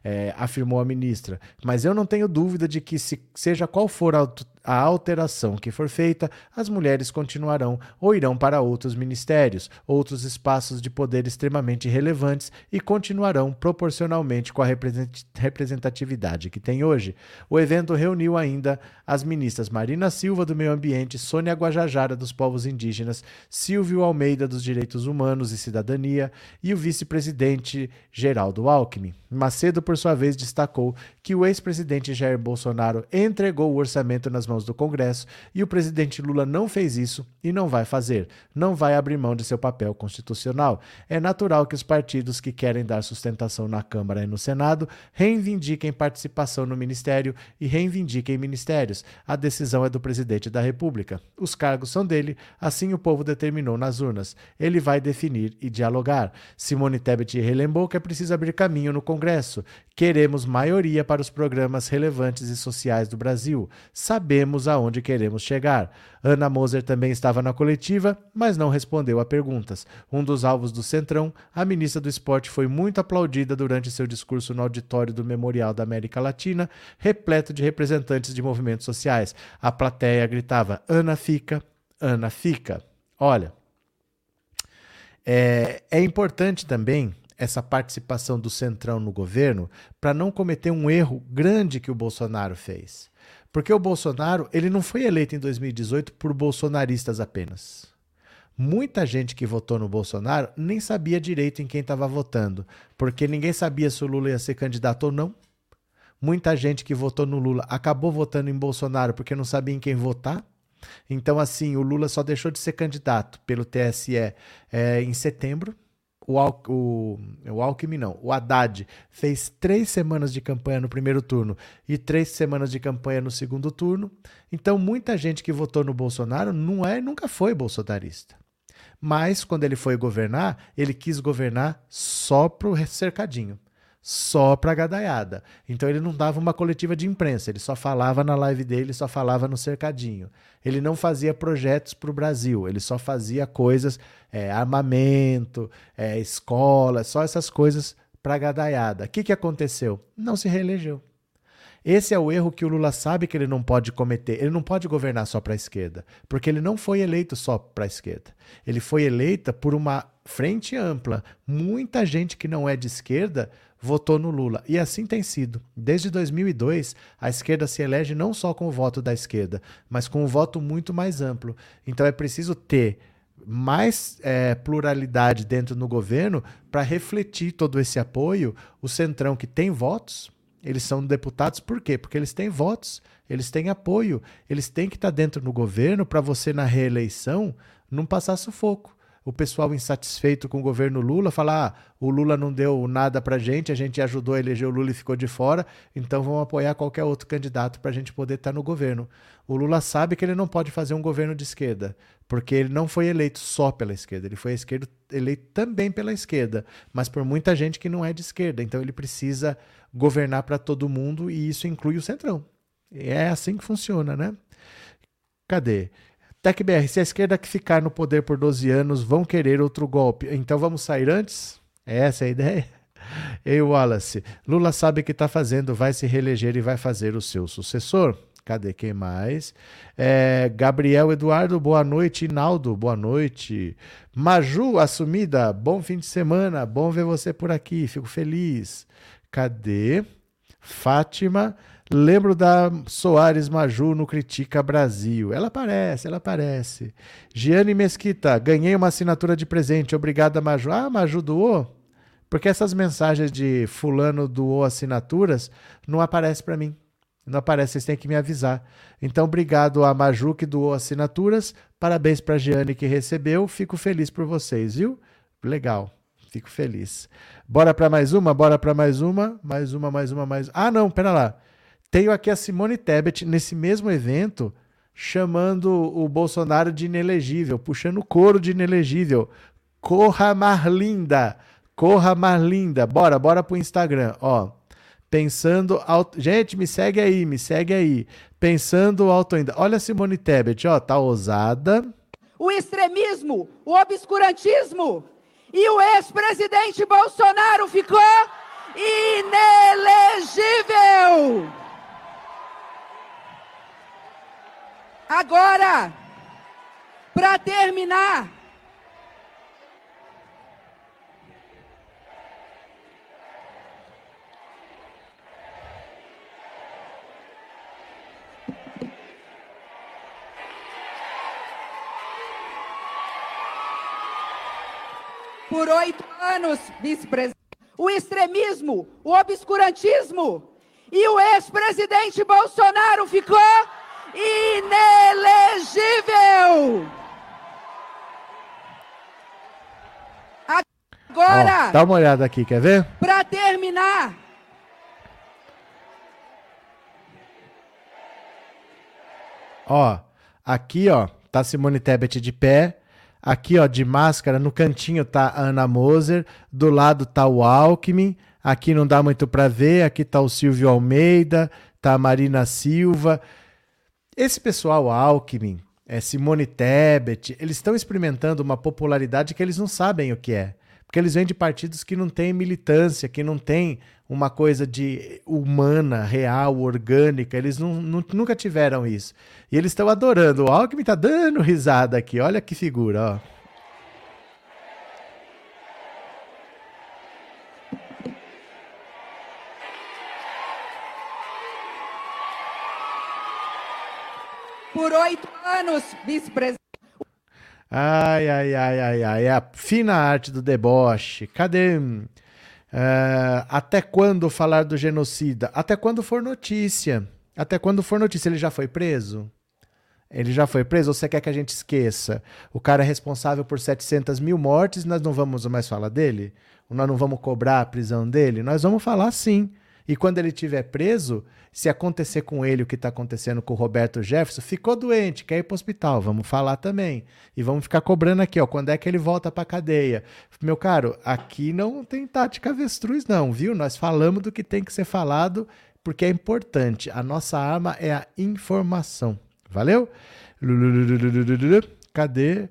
É, afirmou a ministra. Mas eu não tenho dúvida de que, se, seja qual for a, a alteração que for feita, as mulheres continuarão ou irão para outros ministérios, outros espaços de poder extremamente relevantes e continuarão proporcionalmente com a represent- representatividade que tem hoje. O evento reuniu ainda as ministras Marina Silva, do Meio Ambiente, Sônia Guajajara, dos Povos Indígenas, Silvio Almeida, dos Direitos Humanos e Cidadania, e o vice-presidente Geraldo Alckmin. Macedo, por sua vez, destacou que o ex-presidente Jair Bolsonaro entregou o orçamento nas mãos do Congresso e o presidente Lula não fez isso e não vai fazer. Não vai abrir mão de seu papel constitucional. É natural que os partidos que querem dar sustentação na Câmara e no Senado reivindiquem participação no ministério e reivindiquem ministérios. A decisão é do presidente da República. Os cargos são dele, assim o povo determinou nas urnas. Ele vai definir e dialogar. Simone Tebet relembrou que é preciso abrir caminho no Congresso. Queremos maioria para os programas relevantes e sociais do Brasil. Sabemos aonde queremos chegar. Ana Moser também estava na coletiva, mas não respondeu a perguntas. Um dos alvos do Centrão, a ministra do Esporte foi muito aplaudida durante seu discurso no auditório do Memorial da América Latina, repleto de representantes de movimentos sociais. A plateia gritava: Ana fica, Ana fica. Olha, é, é importante também essa participação do Centrão no governo para não cometer um erro grande que o Bolsonaro fez. Porque o Bolsonaro, ele não foi eleito em 2018 por bolsonaristas apenas. Muita gente que votou no Bolsonaro nem sabia direito em quem estava votando, porque ninguém sabia se o Lula ia ser candidato ou não. Muita gente que votou no Lula acabou votando em Bolsonaro porque não sabia em quem votar. Então, assim, o Lula só deixou de ser candidato pelo TSE é, em setembro. O, Al o, o Alckmin não, o Haddad fez três semanas de campanha no primeiro turno e três semanas de campanha no segundo turno. Então, muita gente que votou no Bolsonaro não é, nunca foi bolsonarista. Mas, quando ele foi governar, ele quis governar só pro cercadinho só para gadaiada. Então ele não dava uma coletiva de imprensa, ele só falava na live dele, só falava no cercadinho. Ele não fazia projetos para o Brasil, ele só fazia coisas, é, armamento, é, escola, só essas coisas para gadaiada. O que, que aconteceu? Não se reelegeu. Esse é o erro que o Lula sabe que ele não pode cometer. Ele não pode governar só para a esquerda, porque ele não foi eleito só para a esquerda. Ele foi eleita por uma frente ampla. Muita gente que não é de esquerda votou no Lula. E assim tem sido. Desde 2002, a esquerda se elege não só com o voto da esquerda, mas com um voto muito mais amplo. Então é preciso ter mais é, pluralidade dentro do governo para refletir todo esse apoio. O Centrão, que tem votos, eles são deputados por quê? Porque eles têm votos, eles têm apoio, eles têm que estar tá dentro do governo para você, na reeleição, não passar sufoco o pessoal insatisfeito com o governo Lula falar: ah, o Lula não deu nada para gente, a gente ajudou a eleger o Lula e ficou de fora, então vamos apoiar qualquer outro candidato para a gente poder estar tá no governo. O Lula sabe que ele não pode fazer um governo de esquerda, porque ele não foi eleito só pela esquerda, ele foi esquerdo, eleito também pela esquerda, mas por muita gente que não é de esquerda, então ele precisa governar para todo mundo e isso inclui o Centrão. É assim que funciona, né? Cadê? TecBR, se a esquerda que ficar no poder por 12 anos vão querer outro golpe, então vamos sair antes? Essa é a ideia? Ei, Wallace, Lula sabe o que está fazendo, vai se reeleger e vai fazer o seu sucessor. Cadê quem mais? É, Gabriel Eduardo, boa noite. Inaldo, boa noite. Maju, assumida, bom fim de semana. Bom ver você por aqui, fico feliz. Cadê? Fátima, Lembro da Soares Maju no Critica Brasil. Ela aparece, ela aparece. Giane Mesquita, ganhei uma assinatura de presente. Obrigada, Maju. Ah, Maju doou? Porque essas mensagens de fulano doou assinaturas não aparecem para mim. Não aparece, vocês têm que me avisar. Então, obrigado a Maju que doou assinaturas. Parabéns para a Giane que recebeu. Fico feliz por vocês, viu? Legal. Fico feliz. Bora para mais uma? Bora para mais uma? Mais uma, mais uma, mais. Ah, não, pera lá. Tenho aqui a Simone Tebet nesse mesmo evento chamando o Bolsonaro de inelegível, puxando o couro de inelegível. Corra Marlinda, corra Marlinda. Bora, bora pro Instagram, ó. Pensando alto... Gente, me segue aí, me segue aí. Pensando alto ainda. Olha a Simone Tebet, ó, tá ousada. O extremismo, o obscurantismo e o ex-presidente Bolsonaro ficou inelegível. Agora, para terminar, por oito anos, vice-presidente, o extremismo, o obscurantismo e o ex-presidente Bolsonaro ficou inelegível. Agora. Ó, dá uma olhada aqui, quer ver? Para terminar. Ó, aqui, ó, tá Simone Tebet de pé. Aqui, ó, de máscara, no cantinho tá a Ana Moser, do lado tá o Alckmin. Aqui não dá muito para ver, aqui tá o Silvio Almeida, tá a Marina Silva. Esse pessoal, Alckmin, é, Simone Tebet, eles estão experimentando uma popularidade que eles não sabem o que é. Porque eles vêm de partidos que não têm militância, que não têm uma coisa de humana, real, orgânica. Eles não, não, nunca tiveram isso. E eles estão adorando. O Alckmin está dando risada aqui. Olha que figura, ó. por oito anos, vice-presidente. Ai, ai, ai, ai, ai. É a fina arte do deboche. Cadê? Uh, até quando falar do genocida? Até quando for notícia. Até quando for notícia. Ele já foi preso? Ele já foi preso ou você quer que a gente esqueça? O cara é responsável por 700 mil mortes, nós não vamos mais falar dele? Nós não vamos cobrar a prisão dele? Nós vamos falar sim. E quando ele estiver preso, se acontecer com ele o que está acontecendo com o Roberto Jefferson, ficou doente, quer ir para o hospital, vamos falar também. E vamos ficar cobrando aqui, ó, quando é que ele volta para a cadeia. Meu caro, aqui não tem tática avestruz não, viu? Nós falamos do que tem que ser falado porque é importante. A nossa arma é a informação. Valeu? Cadê?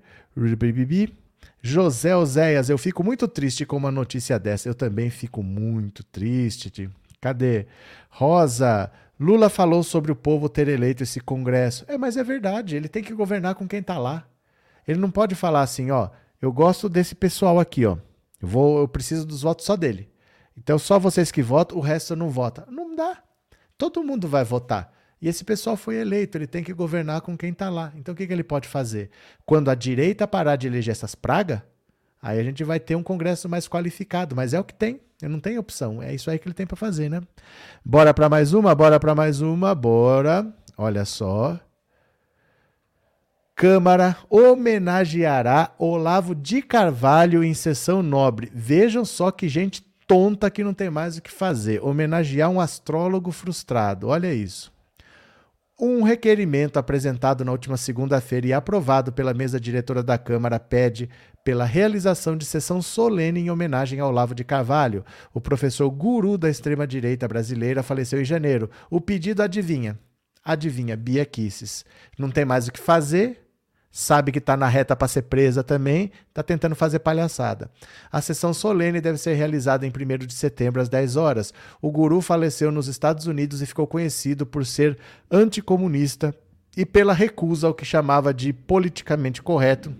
José Oséias, eu fico muito triste com uma notícia dessa. Eu também fico muito triste. Cadê? Rosa, Lula falou sobre o povo ter eleito esse Congresso. É, mas é verdade, ele tem que governar com quem está lá. Ele não pode falar assim, ó, eu gosto desse pessoal aqui, ó. Eu, vou, eu preciso dos votos só dele. Então só vocês que votam, o resto não vota. Não dá. Todo mundo vai votar. E esse pessoal foi eleito, ele tem que governar com quem está lá. Então o que, que ele pode fazer? Quando a direita parar de eleger essas pragas, aí a gente vai ter um Congresso mais qualificado. Mas é o que tem, não tem opção. É isso aí que ele tem para fazer, né? Bora para mais uma, bora para mais uma, bora. Olha só. Câmara homenageará Olavo de Carvalho em sessão nobre. Vejam só que gente tonta que não tem mais o que fazer. Homenagear um astrólogo frustrado. Olha isso. Um requerimento apresentado na última segunda-feira e aprovado pela mesa diretora da Câmara pede pela realização de sessão solene em homenagem ao Olavo de Carvalho. O professor guru da extrema-direita brasileira faleceu em janeiro. O pedido adivinha? Adivinha, Bia Kisses. Não tem mais o que fazer, sabe que está na reta para ser presa também, está tentando fazer palhaçada. A sessão solene deve ser realizada em 1 de setembro às 10 horas. O guru faleceu nos Estados Unidos e ficou conhecido por ser anticomunista e pela recusa ao que chamava de politicamente correto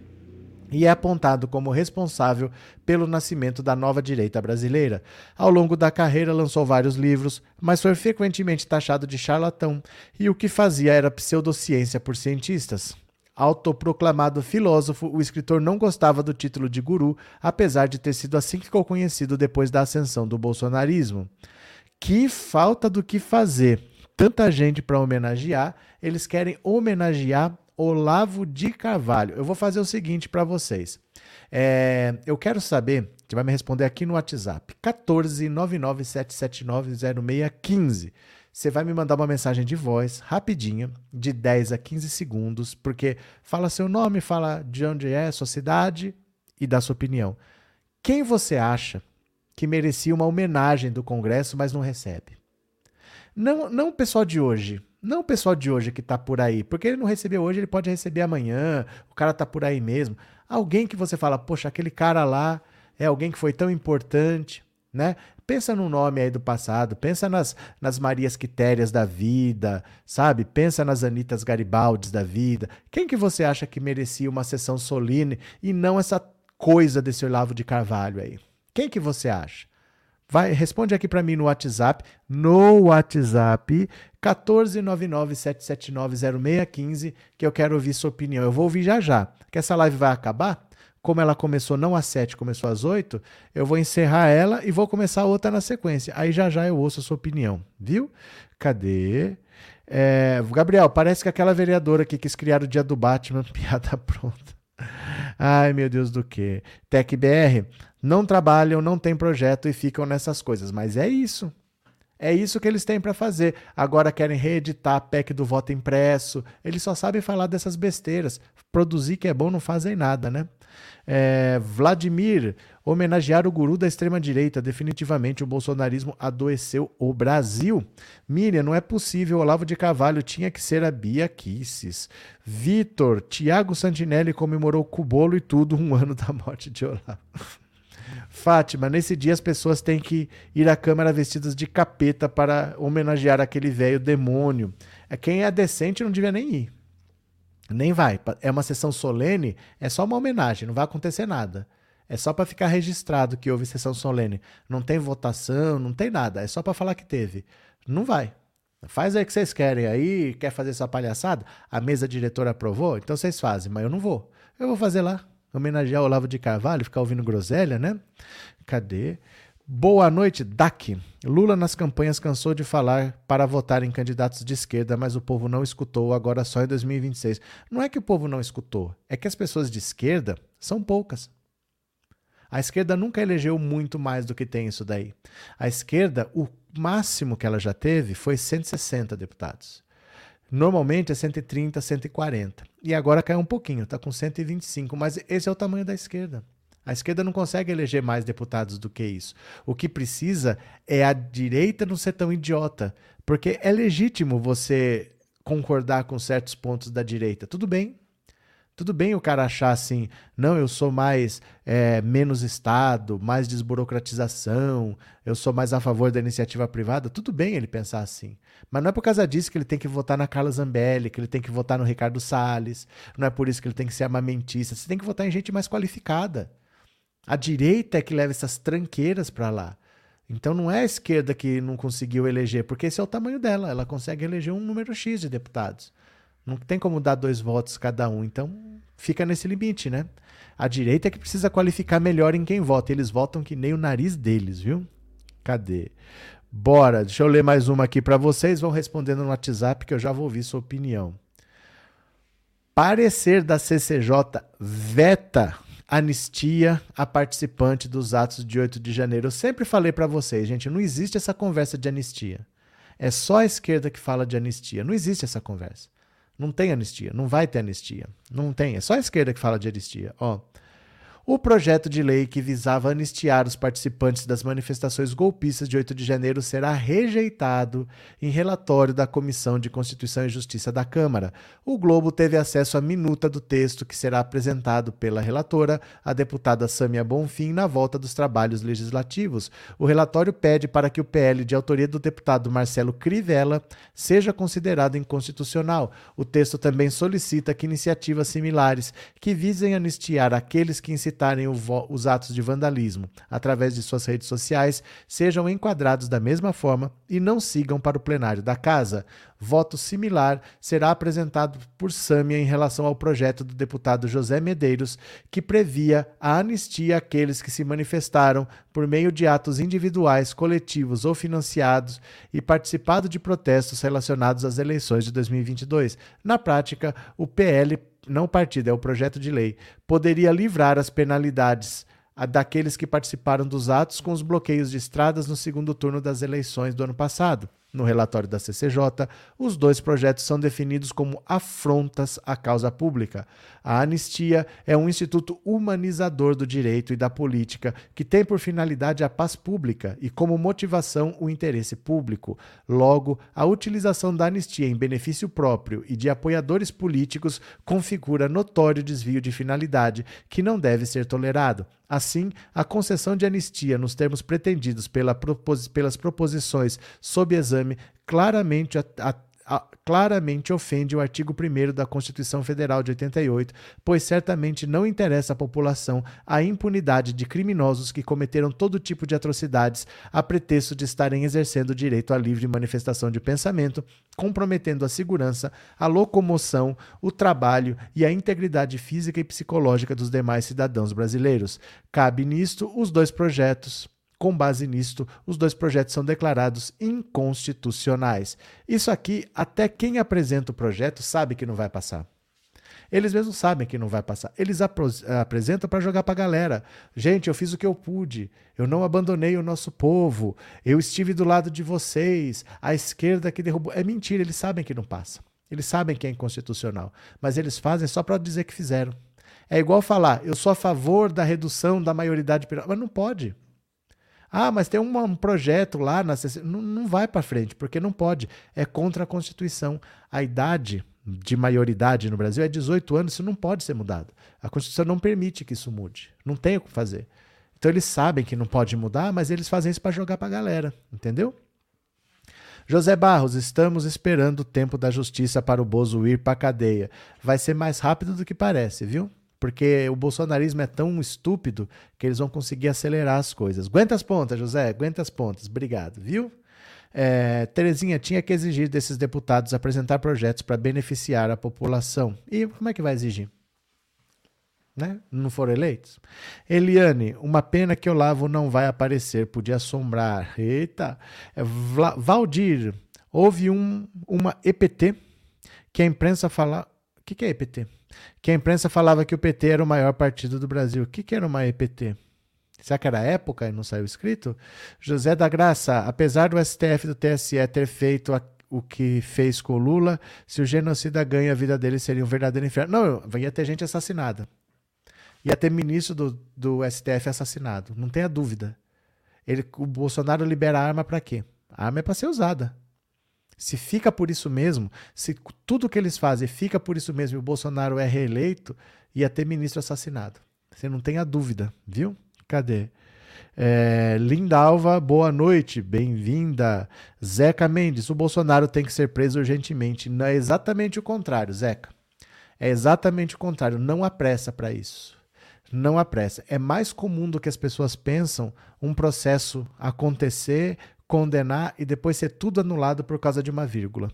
e é apontado como responsável pelo nascimento da nova direita brasileira. Ao longo da carreira, lançou vários livros, mas foi frequentemente taxado de charlatão, e o que fazia era pseudociência por cientistas. Autoproclamado filósofo, o escritor não gostava do título de guru, apesar de ter sido assim que ficou conhecido depois da ascensão do bolsonarismo. Que falta do que fazer. Tanta gente para homenagear, eles querem homenagear Olavo de Carvalho. Eu vou fazer o seguinte para vocês. É, eu quero saber, você vai me responder aqui no WhatsApp, 14997790615. Você vai me mandar uma mensagem de voz, rapidinha, de 10 a 15 segundos, porque fala seu nome, fala de onde é, sua cidade e dá sua opinião. Quem você acha que merecia uma homenagem do Congresso, mas não recebe? Não, não o pessoal de hoje, não o pessoal de hoje que está por aí, porque ele não recebeu hoje, ele pode receber amanhã, o cara está por aí mesmo. Alguém que você fala, poxa, aquele cara lá é alguém que foi tão importante, né? Pensa no nome aí do passado, pensa nas, nas Marias Quitérias da vida, sabe? Pensa nas Anitas Garibaldes da vida. Quem que você acha que merecia uma sessão solene e não essa coisa desse Olavo de Carvalho aí? Quem que você acha? Vai, responde aqui para mim no WhatsApp, no WhatsApp 14997790615, que eu quero ouvir sua opinião. Eu vou ouvir já já. Que essa live vai acabar? Como ela começou não às 7, começou às 8, eu vou encerrar ela e vou começar outra na sequência. Aí já já eu ouço a sua opinião, viu? Cadê? É, Gabriel, parece que aquela vereadora que quis criar o dia do Batman, piada pronta. Ai, meu Deus do que. TecBR, não trabalham, não tem projeto e ficam nessas coisas. Mas é isso. É isso que eles têm para fazer. Agora querem reeditar a PEC do voto impresso. Eles só sabem falar dessas besteiras. Produzir que é bom não fazem nada, né? É, Vladimir, homenagear o guru da extrema-direita. Definitivamente o bolsonarismo adoeceu o Brasil. Miriam, não é possível. Olavo de Carvalho tinha que ser a Bia Kisses. Vitor, Tiago Santinelli comemorou com bolo e tudo um ano da morte de Olavo. Fátima, nesse dia as pessoas têm que ir à Câmara vestidas de capeta para homenagear aquele velho demônio. É quem é decente não devia nem ir. Nem vai. É uma sessão solene, é só uma homenagem, não vai acontecer nada. É só para ficar registrado que houve sessão solene. Não tem votação, não tem nada. É só para falar que teve. Não vai. Faz aí o que vocês querem aí, quer fazer essa palhaçada? A mesa diretora aprovou? Então vocês fazem, mas eu não vou. Eu vou fazer lá. Homenagear o Olavo de Carvalho, ficar ouvindo groselha, né? Cadê? Boa noite, DAC. Lula nas campanhas cansou de falar para votar em candidatos de esquerda, mas o povo não escutou, agora só em 2026. Não é que o povo não escutou, é que as pessoas de esquerda são poucas. A esquerda nunca elegeu muito mais do que tem isso daí. A esquerda, o máximo que ela já teve foi 160 deputados. Normalmente é 130, 140. E agora caiu um pouquinho, está com 125, mas esse é o tamanho da esquerda. A esquerda não consegue eleger mais deputados do que isso. O que precisa é a direita não ser tão idiota. Porque é legítimo você concordar com certos pontos da direita. Tudo bem. Tudo bem o cara achar assim, não, eu sou mais é, menos Estado, mais desburocratização, eu sou mais a favor da iniciativa privada. Tudo bem ele pensar assim. Mas não é por causa disso que ele tem que votar na Carla Zambelli, que ele tem que votar no Ricardo Salles, não é por isso que ele tem que ser amamentista. Você tem que votar em gente mais qualificada. A direita é que leva essas tranqueiras para lá. Então não é a esquerda que não conseguiu eleger, porque esse é o tamanho dela. Ela consegue eleger um número X de deputados. Não tem como dar dois votos cada um. Então fica nesse limite, né? A direita é que precisa qualificar melhor em quem vota. Eles votam que nem o nariz deles, viu? Cadê? Bora, deixa eu ler mais uma aqui para vocês. Vão respondendo no WhatsApp que eu já vou ouvir sua opinião. Parecer da CCJ veta anistia a participante dos atos de 8 de janeiro. Eu sempre falei para vocês, gente, não existe essa conversa de anistia. É só a esquerda que fala de anistia. Não existe essa conversa. Não tem anistia, não vai ter anistia. Não tem, é só a esquerda que fala de anistia. Ó, o projeto de lei que visava anistiar os participantes das manifestações golpistas de 8 de janeiro será rejeitado em relatório da Comissão de Constituição e Justiça da Câmara. O Globo teve acesso à minuta do texto que será apresentado pela relatora, a deputada Sâmia Bonfim, na volta dos trabalhos legislativos. O relatório pede para que o PL de autoria do deputado Marcelo Crivella seja considerado inconstitucional. O texto também solicita que iniciativas similares que visem anistiar aqueles que incitaram os atos de vandalismo através de suas redes sociais sejam enquadrados da mesma forma e não sigam para o plenário da Casa. Voto similar será apresentado por Sâmia em relação ao projeto do deputado José Medeiros, que previa a anistia àqueles que se manifestaram por meio de atos individuais, coletivos ou financiados e participado de protestos relacionados às eleições de 2022. Na prática, o PL não partido, é o projeto de lei, poderia livrar as penalidades daqueles que participaram dos atos com os bloqueios de estradas no segundo turno das eleições do ano passado. No relatório da CCJ, os dois projetos são definidos como afrontas à causa pública. A anistia é um instituto humanizador do direito e da política que tem por finalidade a paz pública e como motivação o interesse público. Logo, a utilização da anistia em benefício próprio e de apoiadores políticos configura notório desvio de finalidade que não deve ser tolerado. Assim, a concessão de anistia nos termos pretendidos pela pelas proposições sob exame claramente a, a, a, claramente ofende o artigo 1 da Constituição Federal de 88, pois certamente não interessa à população a impunidade de criminosos que cometeram todo tipo de atrocidades a pretexto de estarem exercendo o direito à livre manifestação de pensamento, comprometendo a segurança, a locomoção, o trabalho e a integridade física e psicológica dos demais cidadãos brasileiros. Cabe nisto os dois projetos com base nisto, os dois projetos são declarados inconstitucionais. Isso aqui, até quem apresenta o projeto sabe que não vai passar. Eles mesmos sabem que não vai passar. Eles apresentam para jogar para a galera. Gente, eu fiz o que eu pude. Eu não abandonei o nosso povo. Eu estive do lado de vocês. A esquerda que derrubou. É mentira, eles sabem que não passa. Eles sabem que é inconstitucional. Mas eles fazem só para dizer que fizeram. É igual falar, eu sou a favor da redução da maioridade penal. Mas não pode. Ah, mas tem um, um projeto lá na não, não vai para frente, porque não pode. É contra a Constituição. A idade de maioridade no Brasil é 18 anos, isso não pode ser mudado. A Constituição não permite que isso mude. Não tem o que fazer. Então eles sabem que não pode mudar, mas eles fazem isso para jogar para a galera, entendeu? José Barros, estamos esperando o tempo da justiça para o Bozo ir para a cadeia. Vai ser mais rápido do que parece, viu? Porque o bolsonarismo é tão estúpido que eles vão conseguir acelerar as coisas. Aguenta as pontas, José, aguenta as pontas. Obrigado, viu? É, Terezinha tinha que exigir desses deputados apresentar projetos para beneficiar a população. E como é que vai exigir? Né? Não foram eleitos? Eliane, uma pena que Olavo não vai aparecer, podia assombrar. Eita! É, Valdir, houve um, uma EPT que a imprensa fala. O que, que é EPT? Que a imprensa falava que o PT era o maior partido do Brasil. O que, que era uma EPT? Será que era época e não saiu escrito? José da Graça, apesar do STF e do TSE ter feito a, o que fez com o Lula, se o genocida ganha, a vida dele seria um verdadeiro inferno. Não, ia ter gente assassinada. Ia ter ministro do, do STF assassinado. Não tenha dúvida. Ele, o Bolsonaro libera a arma para quê? A arma é para ser usada. Se fica por isso mesmo, se tudo que eles fazem fica por isso mesmo e o Bolsonaro é reeleito, ia ter ministro assassinado. Você não tenha dúvida, viu? Cadê? É, Lindalva, boa noite, bem-vinda. Zeca Mendes, o Bolsonaro tem que ser preso urgentemente. Não é exatamente o contrário, Zeca. É exatamente o contrário, não há pressa para isso. Não apressa. É mais comum do que as pessoas pensam um processo acontecer, condenar e depois ser tudo anulado por causa de uma vírgula.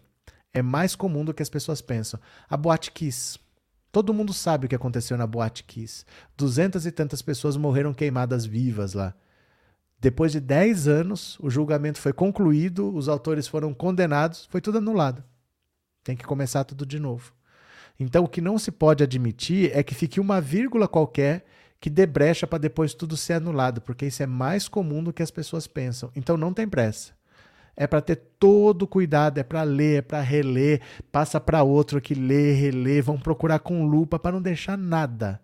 É mais comum do que as pessoas pensam. A Boate Kiss. Todo mundo sabe o que aconteceu na Boate Kiss. Duzentas e tantas pessoas morreram queimadas vivas lá. Depois de 10 anos, o julgamento foi concluído, os autores foram condenados, foi tudo anulado. Tem que começar tudo de novo. Então, o que não se pode admitir é que fique uma vírgula qualquer que dê brecha para depois tudo ser anulado, porque isso é mais comum do que as pessoas pensam. Então, não tem pressa. É para ter todo cuidado, é para ler, é para reler, passa para outro que lê, relê, vão procurar com lupa para não deixar nada.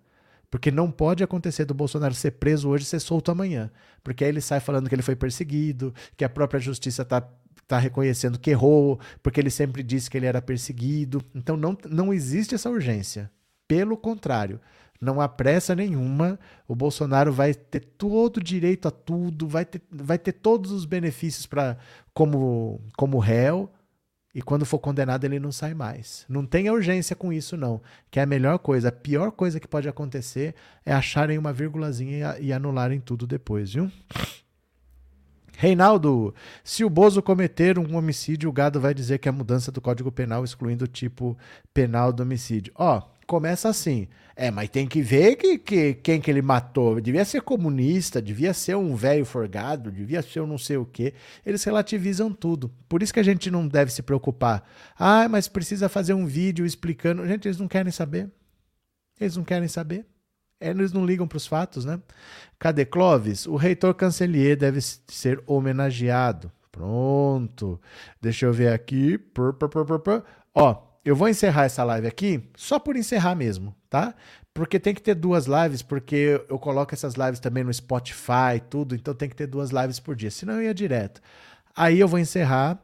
Porque não pode acontecer do Bolsonaro ser preso hoje e ser solto amanhã. Porque aí ele sai falando que ele foi perseguido, que a própria justiça está tá reconhecendo que errou, porque ele sempre disse que ele era perseguido. Então não, não existe essa urgência. Pelo contrário, não há pressa nenhuma. O Bolsonaro vai ter todo o direito a tudo, vai ter, vai ter todos os benefícios para como, como réu. E quando for condenado, ele não sai mais. Não tenha urgência com isso, não. Que é a melhor coisa. A pior coisa que pode acontecer é acharem uma vírgulazinha e, e anularem tudo depois, viu? Reinaldo, se o Bozo cometer um homicídio, o gado vai dizer que é a mudança do Código Penal, excluindo o tipo penal do homicídio. Ó, começa assim. É, mas tem que ver que, que quem que ele matou. Devia ser comunista, devia ser um velho forgado, devia ser um não sei o quê. Eles relativizam tudo. Por isso que a gente não deve se preocupar. Ah, mas precisa fazer um vídeo explicando. Gente, eles não querem saber. Eles não querem saber. Eles não ligam para os fatos, né? Cadê Clóvis? O reitor Cancelier deve ser homenageado. Pronto. Deixa eu ver aqui. Ó, eu vou encerrar essa live aqui só por encerrar mesmo, tá? Porque tem que ter duas lives, porque eu coloco essas lives também no Spotify, tudo, então tem que ter duas lives por dia, senão eu ia direto. Aí eu vou encerrar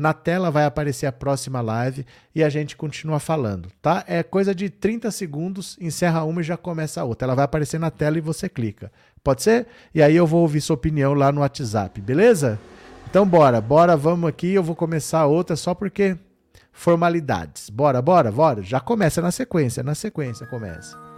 na tela vai aparecer a próxima live e a gente continua falando, tá? É coisa de 30 segundos, encerra uma e já começa a outra. Ela vai aparecer na tela e você clica. Pode ser? E aí eu vou ouvir sua opinião lá no WhatsApp, beleza? Então bora, bora, vamos aqui. Eu vou começar outra só porque formalidades. Bora, bora, bora. Já começa na sequência, na sequência começa.